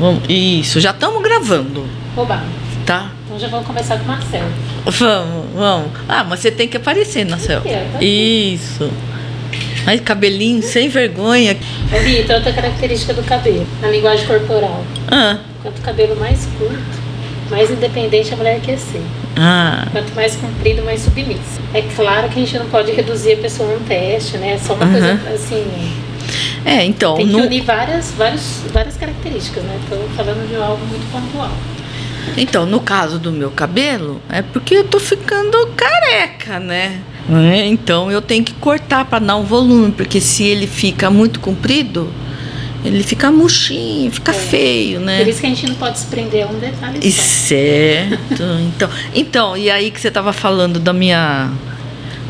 Vamos, isso, já estamos gravando, Oba. tá? Então já vamos começar com o Marcelo. Vamos, vamos. Ah, mas você tem que aparecer aqui. Isso. Ai, cabelinho sem vergonha. Ô, Vitor, outra característica do cabelo, na linguagem corporal. Ah, Quanto o cabelo mais curto, mais independente a mulher quer ser. ah, Quanto mais comprido, mais submissa. É claro que a gente não pode reduzir a pessoa a um teste, né? É só uma Uhum. coisa assim. É, então, Tem que no- unir várias, várias, várias características, né? Estou falando de algo muito pontual. então, no caso do meu cabelo, é porque eu tô ficando careca, né? É, Então eu tenho que cortar para dar um volume, porque se ele fica muito comprido, ele fica murchinho, fica feio, né? Por isso que a gente não pode se prender a um detalhe E só. certo. Então, então, e aí que você estava falando da minha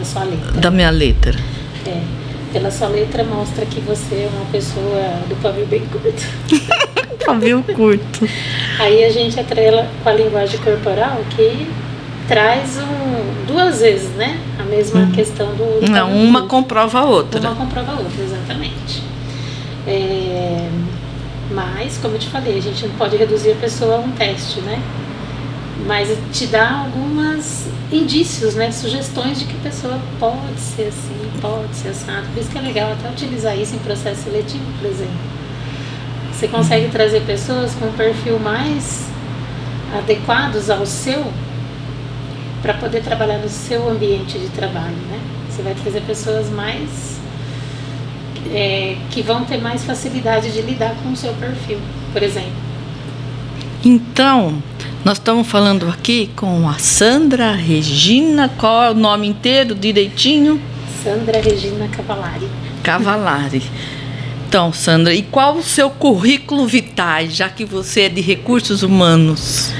A sua letra. da minha letra? É. Pela sua letra mostra que você é uma pessoa do pavio bem curto. Pavio curto. Aí a gente atrela com a linguagem corporal que traz um, duas vezes, né? A mesma questão do. do Não, uma curto. comprova a outra. Uma comprova a outra, exatamente. É, mas, como eu te falei, a gente não pode reduzir a pessoa a um teste, né? Mas te dá algumas indícios, né? Sugestões de que a pessoa pode ser assim, pode ser assado. Por isso que é legal até utilizar isso em processo seletivo, por exemplo. Você consegue trazer pessoas com um perfil mais adequados ao seu para poder trabalhar no seu ambiente de trabalho, né? Você vai trazer pessoas mais é, que vão ter mais facilidade de lidar com o seu perfil, por exemplo. Então, nós estamos falando aqui com a Sandra Regina, qual é o nome inteiro direitinho? Sandra Regina Cavalari. Cavalari. Então, Sandra, e qual o seu currículo vitae, já que você é de recursos humanos?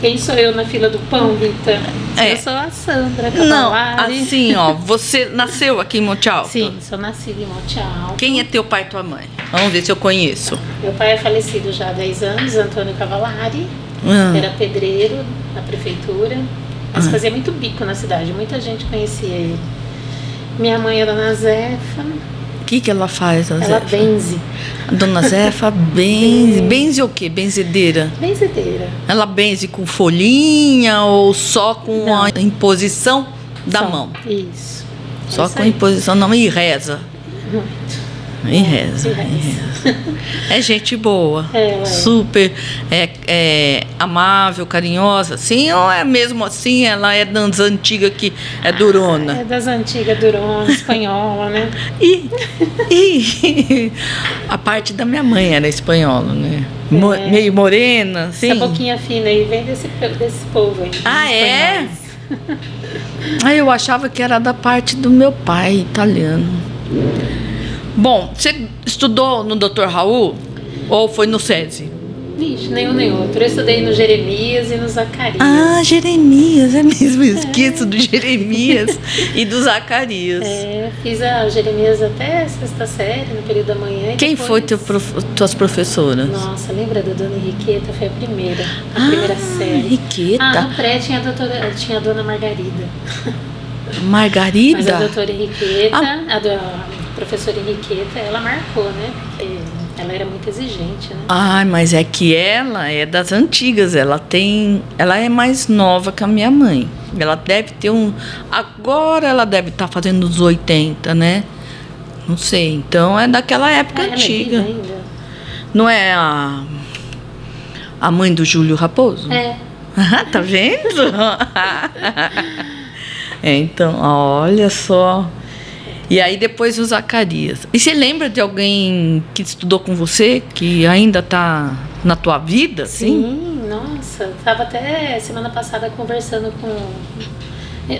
Quem sou eu na fila do pão, Rita? É. Eu sou a Sandra Não, Cavalari. assim, ó, você nasceu aqui em Monte Alto? Sim, sou nascida em Monte Alto. Quem é teu pai e tua mãe? Vamos ver se eu conheço. Meu pai é falecido já há 10 anos, Antônio Cavalari. Ah, Era pedreiro na prefeitura, mas Ah. fazia muito bico na cidade, muita gente conhecia ele. Minha mãe é Dona Zefa, O que, que ela faz, ela Zefa? benze, A dona Zefa benze. Benze o quê? Benzedeira? benzedeira. Ela benze com folhinha ou só com Não. a imposição da Só. mão? Isso. Só Isso com a imposição da mão e reza. Muito. E reza, e reza. É gente boa. Ela é. Super é, é, amável, carinhosa. Sim, ou é mesmo assim? Ela é das antigas que é durona. É das antigas, durona, espanhola, né? E, e a parte da minha mãe era espanhola, né? Mo- É. Meio morena, assim. Essa boquinha fina aí vem desse, desse povo aí. Ah, é? espanhóis. Ah, eu achava que era da parte do meu pai, italiano. Bom, você estudou no Dr. Raul ou foi no SESI? Vixe, nenhum nem outro. Eu estudei no Jeremias e no Zacarias. Ah, Jeremias, é mesmo. Eu esqueço do Jeremias e do Zacarias. É, fiz a Jeremias até a sexta série, no período da manhã. Quem depois- foi teu prof... tuas professoras? Nossa, lembra da dona Henriqueta? Foi a primeira, a Ah, primeira série. Henriqueta. Ah, no pré tinha a, doutora, tinha a dona Margarida. Mas a Margarida? doutora Henriqueta, Ah. a, do- a professora Henriqueta, ela marcou, né? Porque ela era muito exigente, né? Ai, mas é que ela é das antigas, ela tem, ela é mais nova que a minha mãe. Ela deve ter um, agora ela deve estar fazendo os 80, né? Não sei. Então é daquela época Ah, é antiga. viva ainda? Não é a a mãe do Júlio Raposo? É. Ah, tá vendo? É, então, olha só. E aí depois o Zacarias. E você lembra de alguém que estudou com você, que ainda tá na tua vida, assim? Sim, nossa. Tava até semana passada conversando com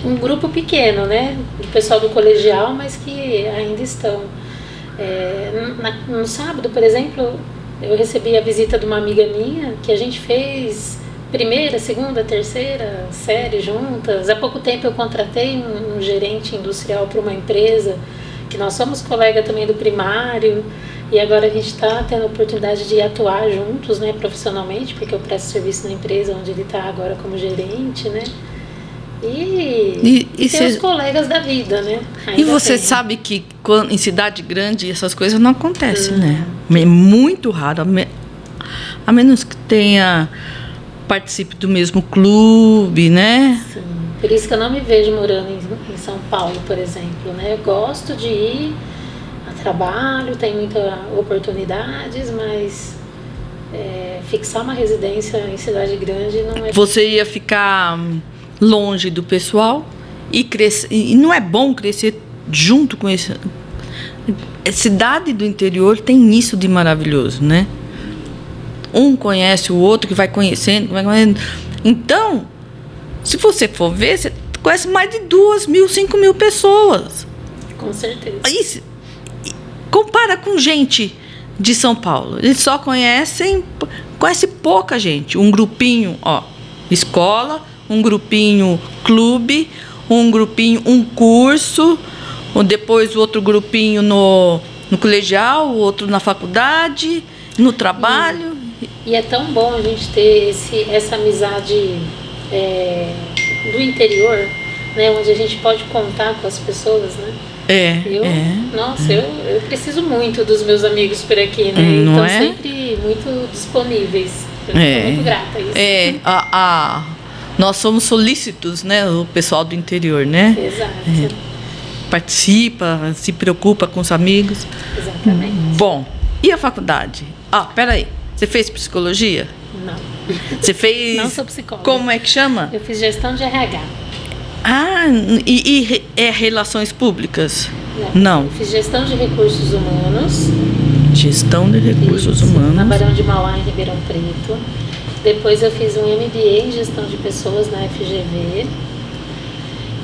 um grupo pequeno, né? Do pessoal do colegial, mas que ainda estão. É, na- no sábado, por exemplo, eu recebi a visita de uma amiga minha que a gente fez primeira, segunda, terceira série juntas. Há pouco tempo eu contratei um, um gerente industrial para uma empresa que nós somos colega também do primário e agora a gente está tendo a oportunidade de atuar juntos, né, profissionalmente, porque eu presto serviço na empresa onde ele está agora como gerente, né? E, E- e e cê- os colegas da vida, né? E Ainda você tem. sabe que quando, em cidade grande essas coisas não acontecem, né? É muito raro. A me- a menos que tenha participe do mesmo clube, né? Sim. Por isso que eu não me vejo morando em, em São Paulo, por exemplo, né? Eu gosto de ir a trabalho, tem muitas oportunidades, mas é, fixar uma residência em cidade grande não é. Você ia ficar longe do pessoal e crescer. E não é bom crescer junto com esse. A cidade do interior tem isso de maravilhoso, né? Um conhece o outro que vai conhecendo, vai conhecendo. Então, se você for ver, você conhece mais de duas mil, cinco mil pessoas. Com certeza. Isso, compara com gente de São Paulo. Eles só conhecem, conhece pouca gente. Um grupinho, ó, escola, um grupinho clube, um grupinho um curso, depois o outro grupinho no, no colegial, o outro na faculdade, no trabalho. E, é tão bom a gente ter esse, essa amizade é, do interior, né, onde a gente pode contar com as pessoas, né? É. Eu, é, nossa, é. Eu, eu preciso muito dos meus amigos por aqui, né? Não então é? sempre muito disponíveis. Eu É. muito grata a isso. É, a, a- nós somos solícitos, né? O pessoal do interior, né? Exato. Participa, se preocupa com os amigos. Exatamente. Bom, e a faculdade? Ah, peraí. Você fez psicologia? Não. Você fez. Não sou psicóloga. Como é que chama? Eu fiz gestão de RH. Ah, e, e é relações públicas? Não. Eu fiz gestão de recursos humanos. Gestão de recursos Isso, Na humanos. Barão de Mauá, em Ribeirão Preto. Depois eu fiz um MBA em gestão de pessoas na FGV.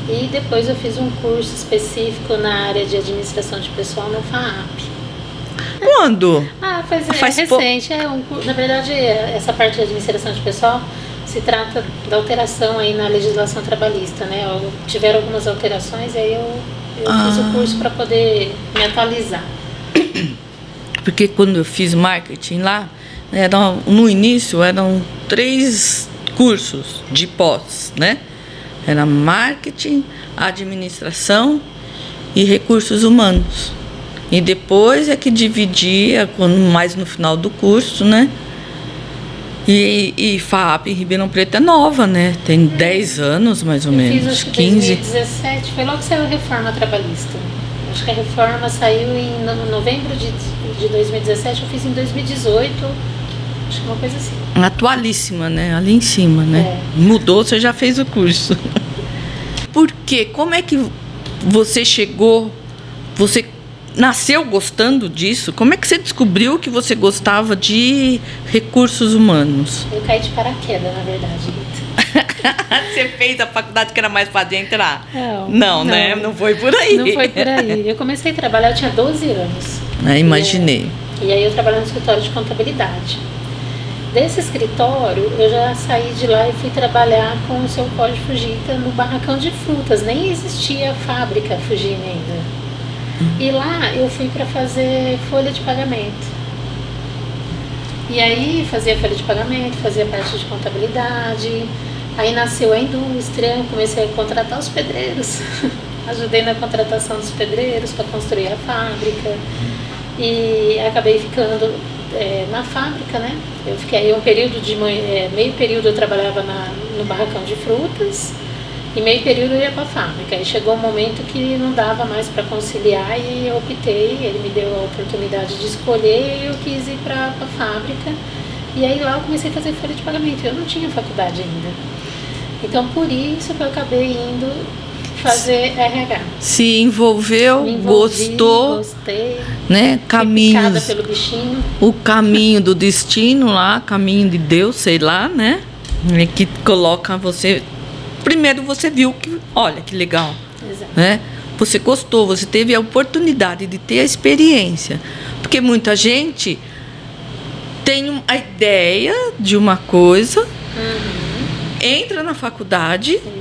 E depois eu fiz um curso específico na área de administração de pessoal no FAAP. Quando? Ah, faz, é Faz pou- recente. É um, na verdade, é- essa parte de administração de pessoal se trata da alteração aí na legislação trabalhista, né? Tiveram algumas alterações e aí eu, eu fiz Ah. o curso para poder me atualizar. Porque quando eu fiz marketing lá, eram, no início eram três cursos de pós, né? Era marketing, administração e recursos humanos. E depois é que dividia, quando mais no final do curso, né? E, e FAP em Ribeirão Preto é nova, né? Tem 10 anos, mais ou Eu menos, fiz acho que 15. 2017, foi logo que saiu a reforma trabalhista. Acho que a reforma saiu em no- novembro de, de 2017, eu fiz em 2018, acho que uma coisa assim. Atualíssima, né? Ali em cima, né? É. Mudou, você já fez o curso. Por quê? Como é que você chegou? Você nasceu gostando disso? Como é que você descobriu que você gostava de recursos humanos? Eu caí de paraquedas, na verdade, Rita. você fez a faculdade que era mais fácil de entrar? Não, Não, né? não. Não foi por aí. Não foi por aí. Eu comecei a trabalhar, eu tinha 12 anos. É, imaginei. E aí eu trabalhava no escritório de contabilidade. Desse escritório, eu já saí de lá e fui trabalhar com o seu Pode Fujita no barracão de frutas. Nem existia a fábrica Fujina ainda. E lá eu fui para fazer folha de pagamento. E aí fazia folha de pagamento, fazia parte de contabilidade. Aí nasceu a indústria, comecei a contratar os pedreiros. Ajudei na contratação dos pedreiros para construir a fábrica. E acabei ficando é, na fábrica, né? Eu fiquei aí um período de é, meio período eu trabalhava na, no barracão de frutas e meio período eu ia para a fábrica. Aí chegou um momento que não dava mais para conciliar e eu optei, ele me deu a oportunidade de escolher e eu quis ir para a fábrica. E aí lá eu comecei a fazer folha de pagamento. Eu não tinha faculdade ainda. Então por isso que eu acabei indo fazer RH. Se envolveu, envolvi, gostou, Gostei. né? Caminhos. pelo bichinho. o caminho do destino lá, caminho de Deus, sei lá, né? É que coloca você. Primeiro você viu que, olha que legal, Exato. né? Você gostou, você teve a oportunidade de ter a experiência. Porque muita gente tem a ideia de uma coisa, Uhum. entra na faculdade Exato.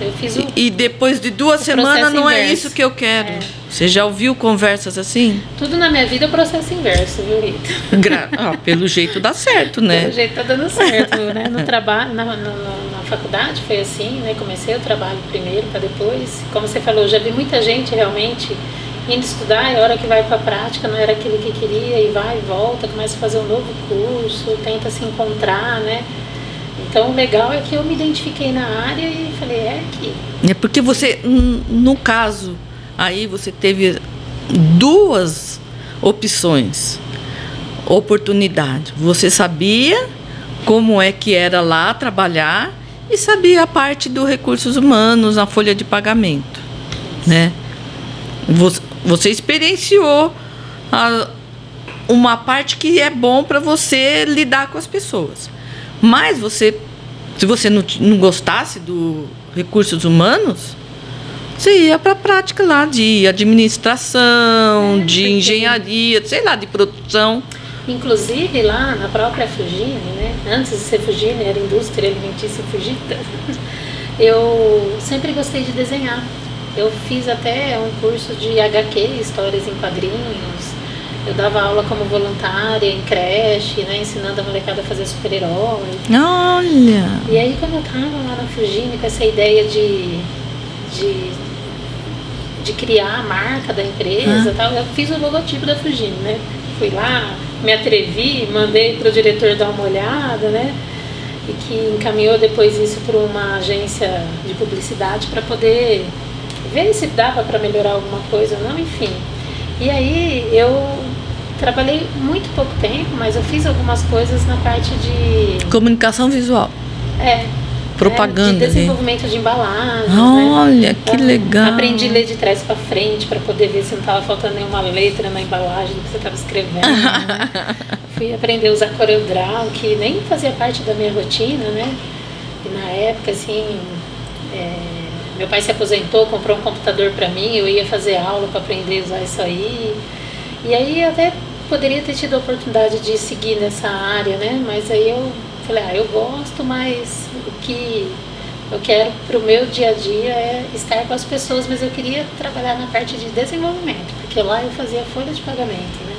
Eu fiz o. e depois de duas semanas não é inverso. isso que eu quero. É. Você já ouviu conversas assim? Tudo na minha vida é processo inverso, viu, Rita? Gra- ah, pelo jeito dá certo, né? Pelo jeito tá dando certo, né? No trabalho, na, na- na faculdade foi assim, né? Comecei o trabalho primeiro para depois. Como você falou, já vi muita gente realmente indo estudar, e a hora que vai para a prática não era aquilo que queria, e vai e volta, começa a fazer um novo curso, tenta se encontrar, né? Então o legal é que eu me identifiquei na área e falei, é aqui. É porque você, no caso, aí você teve duas opções, oportunidade. Você sabia como é que era lá trabalhar e sabia a parte dos recursos humanos, a folha de pagamento, né? Você, você experienciou a, uma parte que é bom para você lidar com as pessoas. Mas você, se você não, não gostasse do recursos humanos, você ia para a prática lá de administração, é, de engenharia, sei lá, de produção. Inclusive lá na própria Fugine, né? Antes de ser Fugine, era Indústria Alimentícia Fugita. Eu sempre gostei de desenhar. Eu fiz até um curso de HQ, Histórias em Quadrinhos. Eu dava aula como voluntária em creche, né, ensinando a molecada a fazer super-herói. Olha! E aí quando eu tava lá na Fugine com essa ideia de, de, de criar a marca da empresa ah. tal, eu fiz o logotipo da Fugine, né? Fui lá, me atrevi, mandei para o diretor dar uma olhada, né? E que encaminhou depois isso para uma agência de publicidade para poder ver se dava para melhorar alguma coisa ou não, enfim. E aí eu trabalhei muito pouco tempo, mas eu fiz algumas coisas na parte de. Comunicação visual. É. Propaganda. É, de desenvolvimento de embalagem. Né? Olha, né? que legal. Aprendi a ler de trás para frente para poder ver se não estava faltando nenhuma letra na embalagem do que você estava escrevendo. né? Fui aprender a usar CorelDRAW, que nem fazia parte da minha rotina, né? E na época, assim. É meu pai se aposentou, comprou um computador para mim, eu ia fazer aula para aprender a usar isso aí. E aí até poderia ter tido a oportunidade de seguir nessa área, né? Mas aí eu falei, ah, eu gosto, mas o que eu quero para o meu dia a dia é estar com as pessoas, mas eu queria trabalhar na parte de desenvolvimento, porque lá eu fazia folha de pagamento, né?